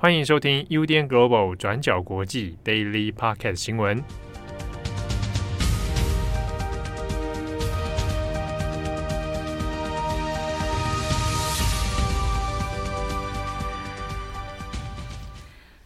欢迎收听 UDN Global 转角国际 Daily Pocket 新闻。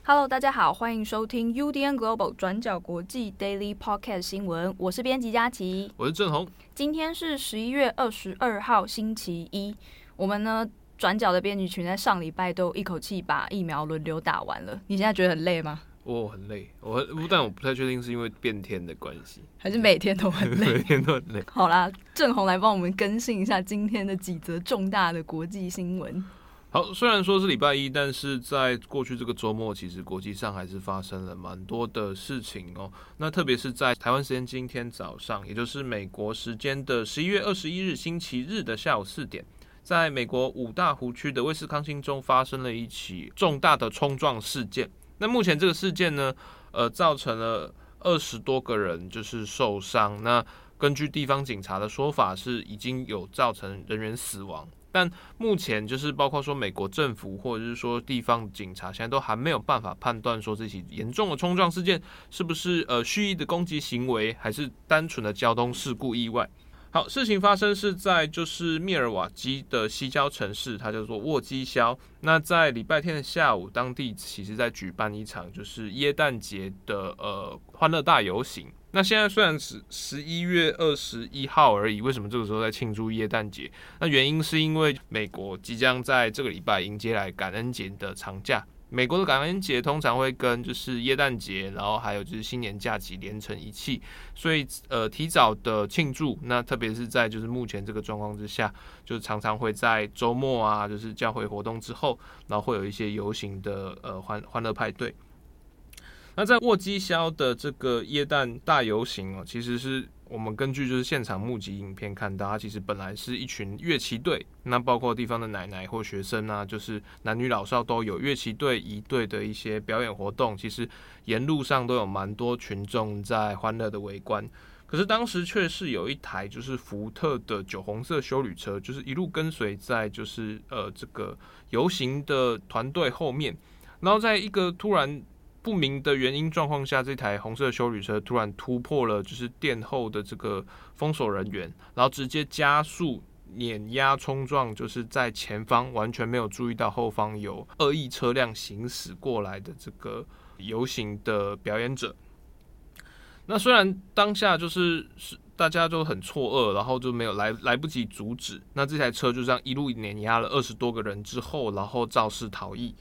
Hello，大家好，欢迎收听 UDN Global 转角国际 Daily Pocket 新闻。我是编辑佳琪，我是郑红。今天是十一月二十二号，星期一。我们呢？转角的编辑群在上礼拜都一口气把疫苗轮流打完了，你现在觉得很累吗？我很累，我但我不太确定是因为变天的关系，还是每天都很累，每天都很累。好啦，郑红来帮我们更新一下今天的几则重大的国际新闻。好，虽然说是礼拜一，但是在过去这个周末，其实国际上还是发生了蛮多的事情哦。那特别是在台湾时间今天早上，也就是美国时间的十一月二十一日星期日的下午四点。在美国五大湖区的威斯康星州发生了一起重大的冲撞事件。那目前这个事件呢，呃，造成了二十多个人就是受伤。那根据地方警察的说法，是已经有造成人员死亡。但目前就是包括说美国政府或者是说地方警察，现在都还没有办法判断说这起严重的冲撞事件是不是呃蓄意的攻击行为，还是单纯的交通事故意外。好，事情发生是在就是密尔瓦基的西郊城市，它叫做沃基肖。那在礼拜天的下午，当地其实在举办一场就是耶诞节的呃欢乐大游行。那现在虽然是十一月二十一号而已，为什么这个时候在庆祝耶诞节？那原因是因为美国即将在这个礼拜迎接来感恩节的长假。美国的感恩节通常会跟就是耶诞节，然后还有就是新年假期连成一气，所以呃提早的庆祝，那特别是在就是目前这个状况之下，就常常会在周末啊，就是教会活动之后，然后会有一些游行的呃欢欢乐派对。那在沃基肖的这个耶诞大游行哦，其实是。我们根据就是现场目击影片看到，它其实本来是一群乐器队，那包括地方的奶奶或学生啊，就是男女老少都有乐器队一队的一些表演活动。其实沿路上都有蛮多群众在欢乐的围观。可是当时却是有一台就是福特的酒红色修旅车，就是一路跟随在就是呃这个游行的团队后面，然后在一个突然。不明的原因状况下，这台红色修旅车突然突破了就是殿后的这个封锁人员，然后直接加速碾压冲撞，就是在前方完全没有注意到后方有恶意车辆行驶过来的这个游行的表演者。那虽然当下就是是大家都很错愕，然后就没有来来不及阻止，那这台车就这样一路碾压了二十多个人之后，然后肇事逃逸。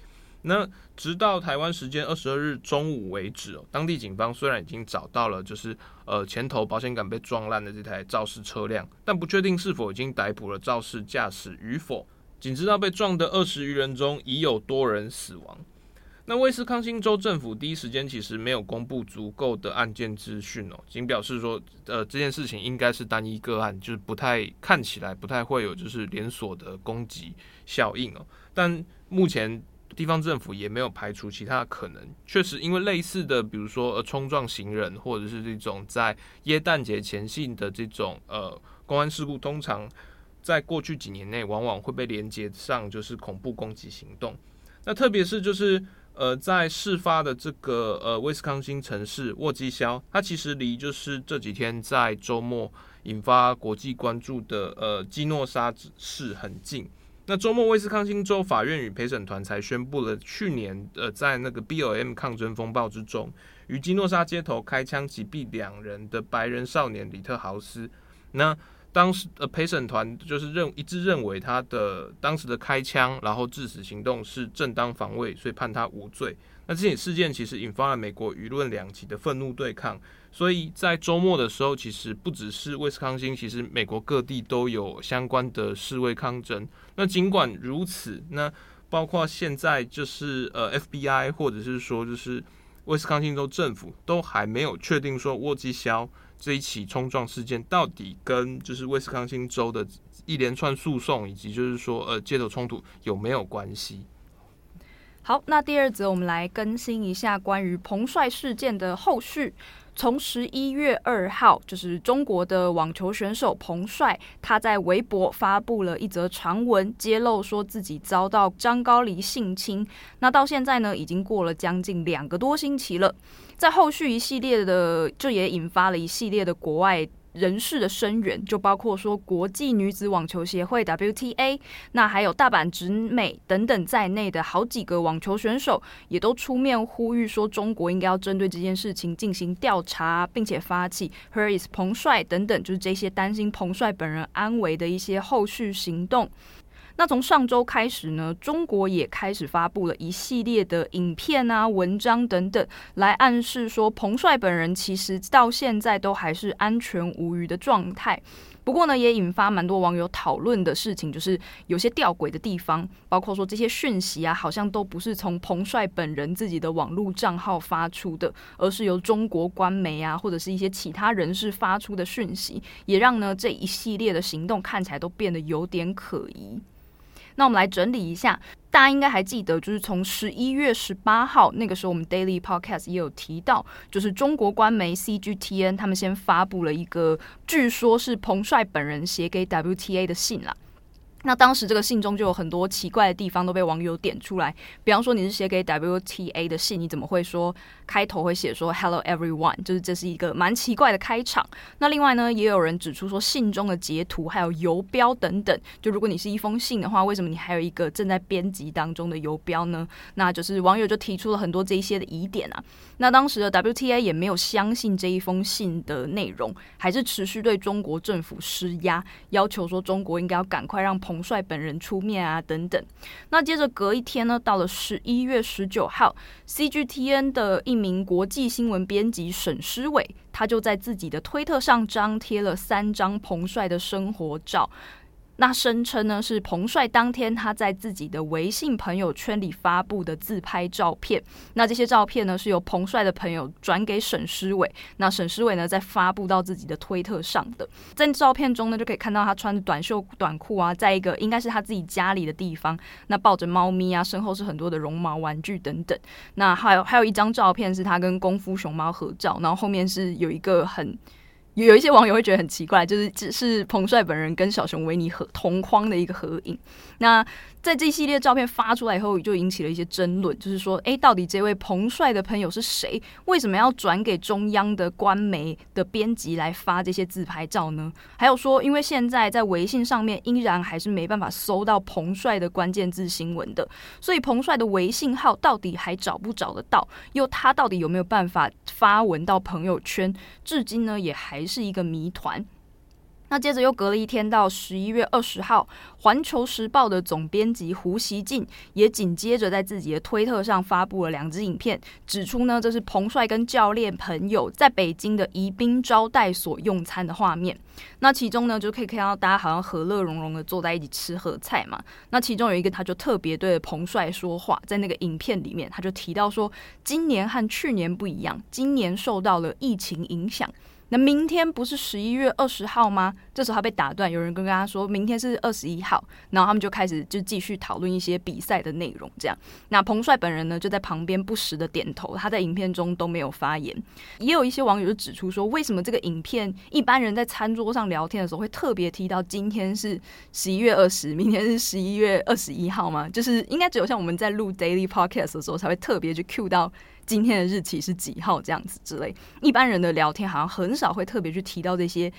那直到台湾时间二十二日中午为止哦，当地警方虽然已经找到了，就是呃前头保险杆被撞烂的这台肇事车辆，但不确定是否已经逮捕了肇事驾驶与否。仅知道被撞的二十余人中已有多人死亡。那威斯康星州政府第一时间其实没有公布足够的案件资讯哦，仅表示说呃这件事情应该是单一个案，就是不太看起来不太会有就是连锁的攻击效应哦。但目前。地方政府也没有排除其他可能，确实因为类似的，比如说呃冲撞行人，或者是这种在耶诞节前夕的这种呃公安事故，通常在过去几年内往往会被连接上就是恐怖攻击行动。那特别是就是呃在事发的这个呃威斯康星城市沃基肖，它其实离就是这几天在周末引发国际关注的呃基诺沙市很近。那周末，威斯康星州法院与陪审团才宣布了去年呃，在那个 BLM 抗争风暴之中，于基诺沙街头开枪击毙两人的白人少年里特豪斯。那当时呃陪审团就是认一致认为他的当时的开枪然后致死行动是正当防卫，所以判他无罪。那这起事件其实引发了美国舆论两极的愤怒对抗。所以在周末的时候，其实不只是威斯康星，其实美国各地都有相关的示威抗争。那尽管如此，那包括现在就是呃 FBI 或者是说就是威斯康星州政府都还没有确定说沃基肖这一起冲撞事件到底跟就是威斯康星州的一连串诉讼以及就是说呃街头冲突有没有关系。好，那第二则我们来更新一下关于彭帅事件的后续。从十一月二号，就是中国的网球选手彭帅，他在微博发布了一则长文，揭露说自己遭到张高丽性侵。那到现在呢，已经过了将近两个多星期了。在后续一系列的，这也引发了一系列的国外。人士的声援，就包括说国际女子网球协会 WTA，那还有大阪直美等等在内的好几个网球选手，也都出面呼吁说，中国应该要针对这件事情进行调查，并且发起 Her is 彭帅”等等，就是这些担心彭帅本人安危的一些后续行动。那从上周开始呢，中国也开始发布了一系列的影片啊、文章等等，来暗示说彭帅本人其实到现在都还是安全无虞的状态。不过呢，也引发蛮多网友讨论的事情，就是有些吊诡的地方，包括说这些讯息啊，好像都不是从彭帅本人自己的网络账号发出的，而是由中国官媒啊，或者是一些其他人士发出的讯息，也让呢这一系列的行动看起来都变得有点可疑。那我们来整理一下，大家应该还记得，就是从十一月十八号那个时候，我们 Daily Podcast 也有提到，就是中国官媒 CGTN 他们先发布了一个，据说是彭帅本人写给 WTA 的信啦。那当时这个信中就有很多奇怪的地方都被网友点出来，比方说你是写给 WTA 的信，你怎么会说开头会写说 Hello everyone？就是这是一个蛮奇怪的开场。那另外呢，也有人指出说信中的截图还有游标等等，就如果你是一封信的话，为什么你还有一个正在编辑当中的游标呢？那就是网友就提出了很多这一些的疑点啊。那当时的 WTA 也没有相信这一封信的内容，还是持续对中国政府施压，要求说中国应该要赶快让彭帅本人出面啊，等等。那接着隔一天呢，到了十一月十九号，CGTN 的一名国际新闻编辑沈诗伟，他就在自己的推特上张贴了三张彭帅的生活照。那声称呢是彭帅当天他在自己的微信朋友圈里发布的自拍照片。那这些照片呢是由彭帅的朋友转给沈诗伟。那沈诗伟呢再发布到自己的推特上的。在照片中呢就可以看到他穿着短袖短裤啊，在一个应该是他自己家里的地方。那抱着猫咪啊，身后是很多的绒毛玩具等等。那还有还有一张照片是他跟功夫熊猫合照，然后后面是有一个很。有一些网友会觉得很奇怪，就是只是彭帅本人跟小熊维尼合同框的一个合影。那在这系列照片发出来以后，就引起了一些争论，就是说，诶，到底这位彭帅的朋友是谁？为什么要转给中央的官媒的编辑来发这些自拍照呢？还有说，因为现在在微信上面依然还是没办法搜到彭帅的关键字新闻的，所以彭帅的微信号到底还找不找得到？又他到底有没有办法发文到朋友圈？至今呢，也还是一个谜团。那接着又隔了一天，到十一月二十号，《环球时报》的总编辑胡锡进也紧接着在自己的推特上发布了两支影片，指出呢，这是彭帅跟教练朋友在北京的宜宾招待所用餐的画面。那其中呢，就可以看到大家好像和乐融融的坐在一起吃喝菜嘛。那其中有一个，他就特别对彭帅说话，在那个影片里面，他就提到说，今年和去年不一样，今年受到了疫情影响。那明天不是十一月二十号吗？这时候他被打断，有人跟他说明天是二十一号，然后他们就开始就继续讨论一些比赛的内容。这样，那彭帅本人呢就在旁边不时的点头，他在影片中都没有发言。也有一些网友就指出说，为什么这个影片一般人在餐桌上聊天的时候会特别提到今天是十一月二十，明天是十一月二十一号吗？就是应该只有像我们在录 Daily Podcast 的时候才会特别去 cue 到。今天的日期是几号？这样子之类，一般人的聊天好像很少会特别去提到这些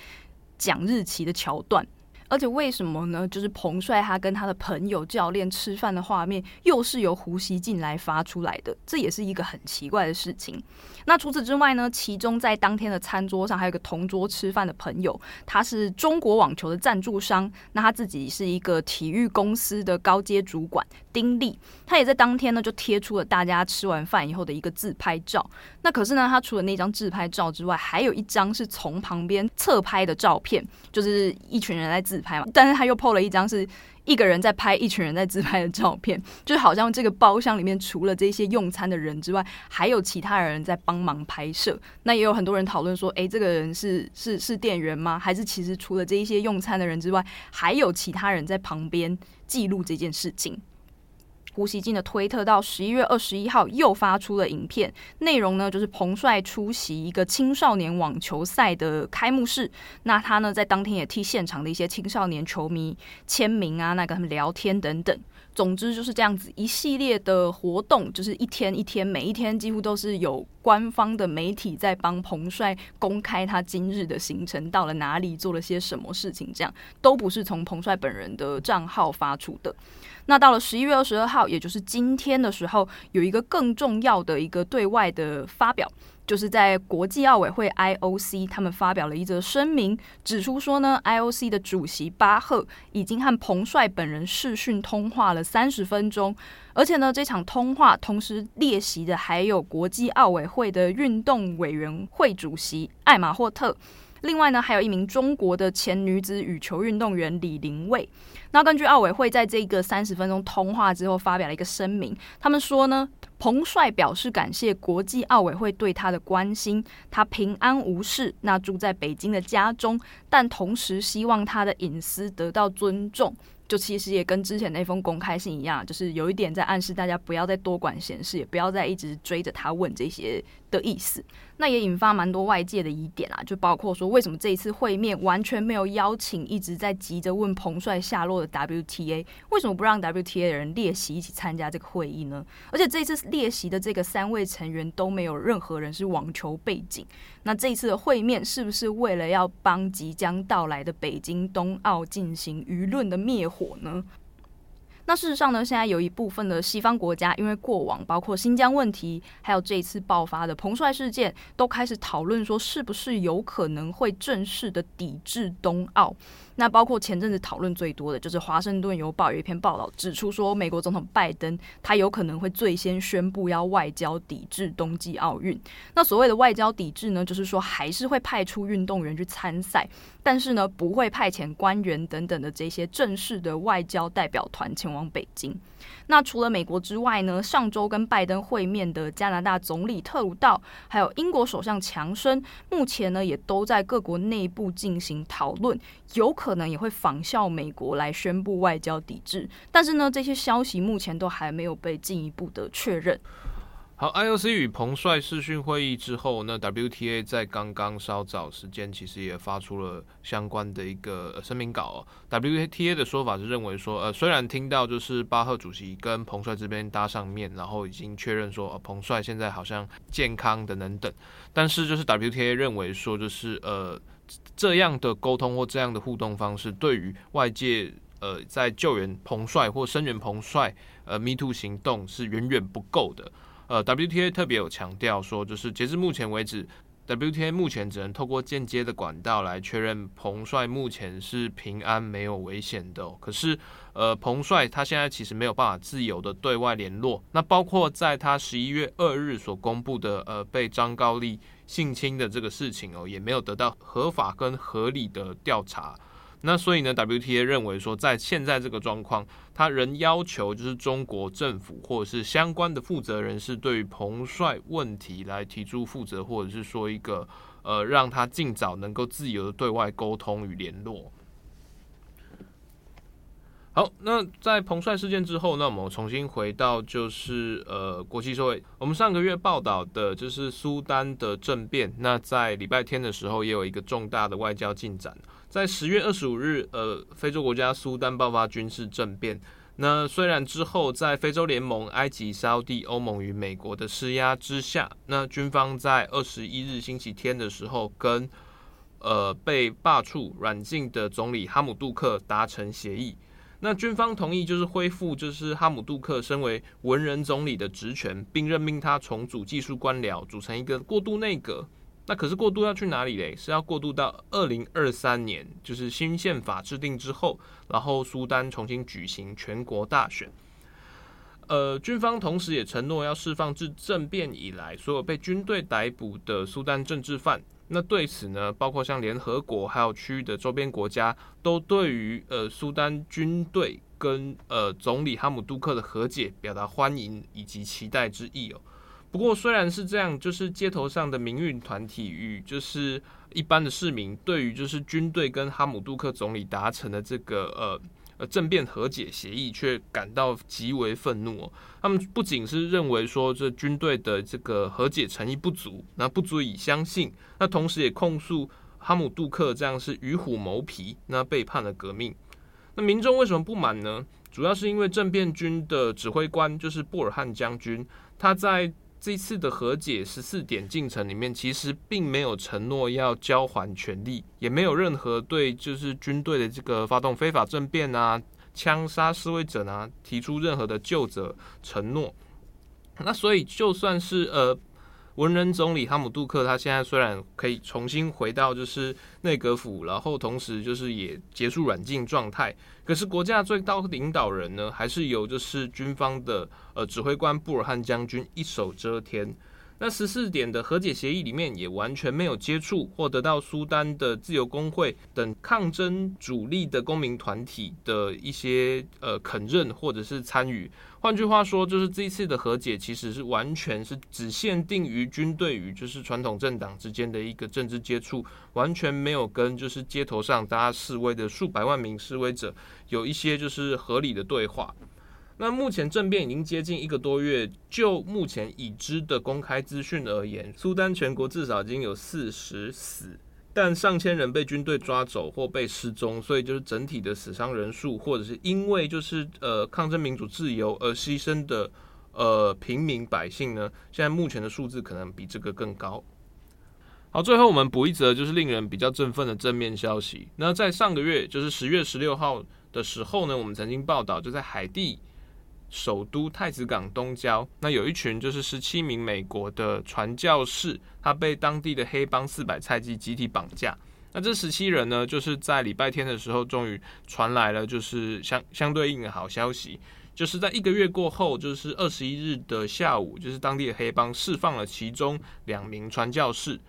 讲日期的桥段。而且为什么呢？就是彭帅他跟他的朋友教练吃饭的画面，又是由胡锡进来发出来的，这也是一个很奇怪的事情。那除此之外呢？其中在当天的餐桌上还有个同桌吃饭的朋友，他是中国网球的赞助商，那他自己是一个体育公司的高阶主管丁力，他也在当天呢就贴出了大家吃完饭以后的一个自拍照。那可是呢，他除了那张自拍照之外，还有一张是从旁边侧拍的照片，就是一群人在自拍嘛。但是他又 po 了一张是。一个人在拍一群人在自拍的照片，就好像这个包厢里面除了这些用餐的人之外，还有其他人在帮忙拍摄。那也有很多人讨论说，诶，这个人是是是店员吗？还是其实除了这一些用餐的人之外，还有其他人在旁边记录这件事情？胡锡进的推特到十一月二十一号又发出了影片，内容呢就是彭帅出席一个青少年网球赛的开幕式，那他呢在当天也替现场的一些青少年球迷签名啊，那跟他们聊天等等。总之就是这样子一系列的活动，就是一天一天，每一天几乎都是有官方的媒体在帮彭帅公开他今日的行程，到了哪里，做了些什么事情，这样都不是从彭帅本人的账号发出的。那到了十一月二十二号，也就是今天的时候，有一个更重要的一个对外的发表。就是在国际奥委会 IOC，他们发表了一则声明，指出说呢，IOC 的主席巴赫已经和彭帅本人视讯通话了三十分钟，而且呢，这场通话同时列席的还有国际奥委会的运动委员会主席艾玛霍特，另外呢，还有一名中国的前女子羽球运动员李玲蔚。那根据奥委会在这个三十分钟通话之后发表了一个声明，他们说呢。彭帅表示感谢国际奥委会对他的关心，他平安无事，那住在北京的家中，但同时希望他的隐私得到尊重。就其实也跟之前那封公开信一样，就是有一点在暗示大家不要再多管闲事，也不要再一直追着他问这些的意思。那也引发蛮多外界的疑点啦，就包括说，为什么这一次会面完全没有邀请一直在急着问彭帅下落的 WTA？为什么不让 WTA 的人列席一起参加这个会议呢？而且这一次列席的这个三位成员都没有任何人是网球背景。那这一次的会面是不是为了要帮即将到来的北京冬奥进行舆论的灭火呢？那事实上呢，现在有一部分的西方国家，因为过往包括新疆问题，还有这一次爆发的彭帅事件，都开始讨论说，是不是有可能会正式的抵制冬奥。那包括前阵子讨论最多的就是《华盛顿邮报》有一篇报道指出说，美国总统拜登他有可能会最先宣布要外交抵制冬季奥运。那所谓的外交抵制呢，就是说还是会派出运动员去参赛，但是呢不会派遣官员等等的这些正式的外交代表团前往北京。那除了美国之外呢，上周跟拜登会面的加拿大总理特鲁道，还有英国首相强生，目前呢也都在各国内部进行讨论，有可能也会仿效美国来宣布外交抵制。但是呢，这些消息目前都还没有被进一步的确认。好，IOC 与彭帅视讯会议之后，那 WTA 在刚刚稍早时间其实也发出了相关的一个声明稿。WTA 的说法是认为说，呃，虽然听到就是巴赫主席跟彭帅这边搭上面，然后已经确认说，呃，彭帅现在好像健康等等等，但是就是 WTA 认为说，就是呃这样的沟通或这样的互动方式，对于外界呃在救援彭帅或声援彭帅呃 Me Too 行动是远远不够的。呃，WTA 特别有强调说，就是截至目前为止，WTA 目前只能透过间接的管道来确认彭帅目前是平安没有危险的。可是，呃，彭帅他现在其实没有办法自由的对外联络。那包括在他十一月二日所公布的呃被张高丽性侵的这个事情哦，也没有得到合法跟合理的调查。那所以呢，WTA 认为说，在现在这个状况，他仍要求就是中国政府或者是相关的负责人是对于彭帅问题来提出负责，或者是说一个呃，让他尽早能够自由的对外沟通与联络。好，那在彭帅事件之后，那我们重新回到就是呃国际社会，我们上个月报道的就是苏丹的政变，那在礼拜天的时候也有一个重大的外交进展。在十月二十五日，呃，非洲国家苏丹爆发军事政变。那虽然之后在非洲联盟、埃及、沙乌地、欧盟与美国的施压之下，那军方在二十一日星期天的时候，跟呃被罢黜软禁的总理哈姆杜克达成协议。那军方同意就是恢复就是哈姆杜克身为文人总理的职权，并任命他重组技术官僚，组成一个过渡内阁。那可是过渡要去哪里嘞？是要过渡到二零二三年，就是新宪法制定之后，然后苏丹重新举行全国大选。呃，军方同时也承诺要释放自政变以来所有被军队逮捕的苏丹政治犯。那对此呢，包括像联合国还有区域的周边国家，都对于呃苏丹军队跟呃总理哈姆杜克的和解表达欢迎以及期待之意哦。不过，虽然是这样，就是街头上的民运团体与就是一般的市民，对于就是军队跟哈姆杜克总理达成的这个呃呃政变和解协议，却感到极为愤怒。他们不仅是认为说这军队的这个和解诚意不足，那不足以相信，那同时也控诉哈姆杜克这样是与虎谋皮，那背叛了革命。那民众为什么不满呢？主要是因为政变军的指挥官就是布尔汉将军，他在这次的和解十四点进程里面，其实并没有承诺要交还权利，也没有任何对就是军队的这个发动非法政变啊、枪杀示威者啊提出任何的救责承诺。那所以就算是呃。文人总理哈姆杜克，他现在虽然可以重新回到就是内阁府，然后同时就是也结束软禁状态，可是国家最高领导人呢，还是由就是军方的呃指挥官布尔汉将军一手遮天。那十四点的和解协议里面也完全没有接触或得到苏丹的自由工会等抗争主力的公民团体的一些呃肯认或者是参与。换句话说，就是这一次的和解其实是完全是只限定于军队与就是传统政党之间的一个政治接触，完全没有跟就是街头上大家示威的数百万名示威者有一些就是合理的对话。那目前政变已经接近一个多月，就目前已知的公开资讯而言，苏丹全国至少已经有四十死，但上千人被军队抓走或被失踪，所以就是整体的死伤人数，或者是因为就是呃抗争民主自由而牺牲的呃平民百姓呢，现在目前的数字可能比这个更高。好，最后我们补一则就是令人比较振奋的正面消息。那在上个月，就是十月十六号的时候呢，我们曾经报道就在海地。首都太子港东郊，那有一群就是十七名美国的传教士，他被当地的黑帮四百菜鸡集体绑架。那这十七人呢，就是在礼拜天的时候，终于传来了就是相相对应的好消息，就是在一个月过后，就是二十一日的下午，就是当地的黑帮释放了其中两名传教士，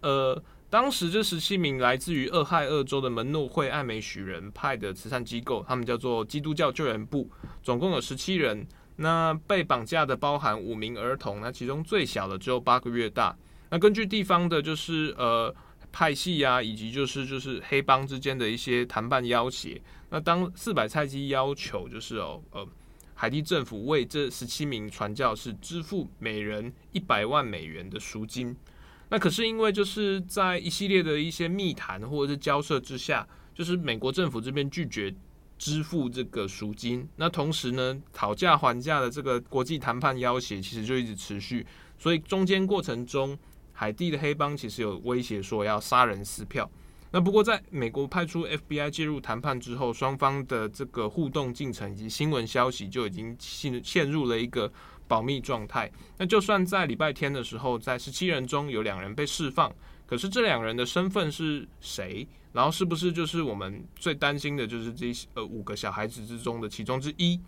呃。当时这十七名来自于俄亥俄州的门诺会艾美许人派的慈善机构，他们叫做基督教救援部，总共有十七人。那被绑架的包含五名儿童，那其中最小的只有八个月大。那根据地方的，就是呃派系啊，以及就是就是黑帮之间的一些谈判要挟。那当四百菜鸡要求就是哦呃海地政府为这十七名传教士支付每人一百万美元的赎金。那可是因为就是在一系列的一些密谈或者是交涉之下，就是美国政府这边拒绝支付这个赎金。那同时呢，讨价还价的这个国际谈判要挟其实就一直持续。所以中间过程中，海地的黑帮其实有威胁说要杀人撕票。那不过在美国派出 FBI 介入谈判之后，双方的这个互动进程以及新闻消息就已经陷陷入了一个。保密状态。那就算在礼拜天的时候，在十七人中有两人被释放，可是这两人的身份是谁？然后是不是就是我们最担心的，就是这呃五个小孩子之中的其中之一？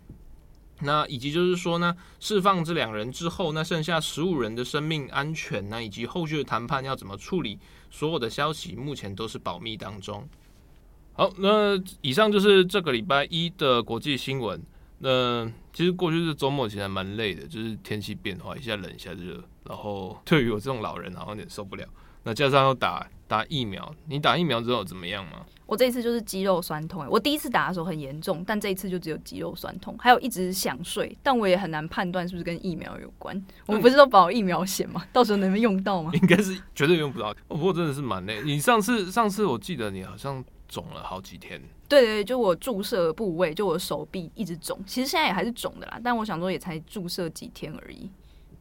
那以及就是说呢，释放这两人之后，那剩下十五人的生命安全，那以及后续的谈判要怎么处理？所有的消息目前都是保密当中。好，那以上就是这个礼拜一的国际新闻。那其实过去这周末其实还蛮累的，就是天气变化，一下冷一下热，然后 对于我这种老人好像有点受不了。那加上要打打疫苗，你打疫苗之后怎么样吗？我这一次就是肌肉酸痛，我第一次打的时候很严重，但这一次就只有肌肉酸痛，还有一直想睡，但我也很难判断是不是跟疫苗有关。我们不是都保疫苗险吗？到时候能不能用到吗？应该是绝对用不到。哦，不过真的是蛮累。你上次上次我记得你好像肿了好几天。对对，就我注射部位，就我手臂一直肿，其实现在也还是肿的啦。但我想说，也才注射几天而已。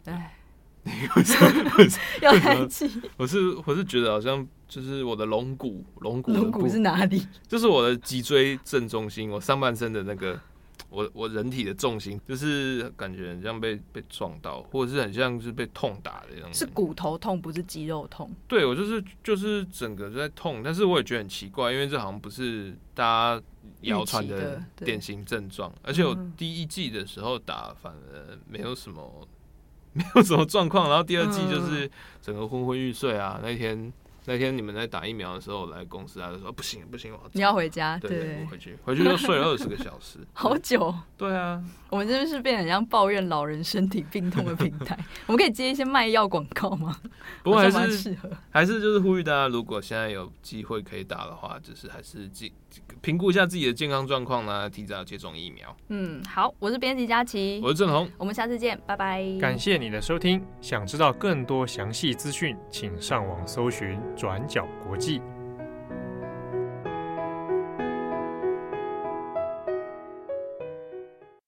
哎，要叹气。我是我是觉得好像就是我的龙骨，龙骨龙骨是哪里？就是我的脊椎正中心，我上半身的那个。我我人体的重心就是感觉很像被被撞到，或者是很像是被痛打的样子。是骨头痛，不是肌肉痛。对，我就是就是整个在痛，但是我也觉得很奇怪，因为这好像不是大家谣传的典型症状。而且我第一季的时候打，反而没有什么 没有什么状况，然后第二季就是整个昏昏欲睡啊。那天那天你们在打疫苗的时候，我来公司啊，就说不行不行，我你要回家，对，对，对，我回去回去就睡了二十个小时，好久。对啊，我们这边是变成像抱怨老人身体病痛的平台，我们可以接一些卖药广告吗？不过还是适合，还是就是呼吁大家，如果现在有机会可以打的话，就是还是记评估一下自己的健康状况呢，提早接种疫苗。嗯，好，我是编辑佳琪，我是郑红，我们下次见，拜拜。感谢你的收听，想知道更多详细资讯，请上网搜寻转角国际。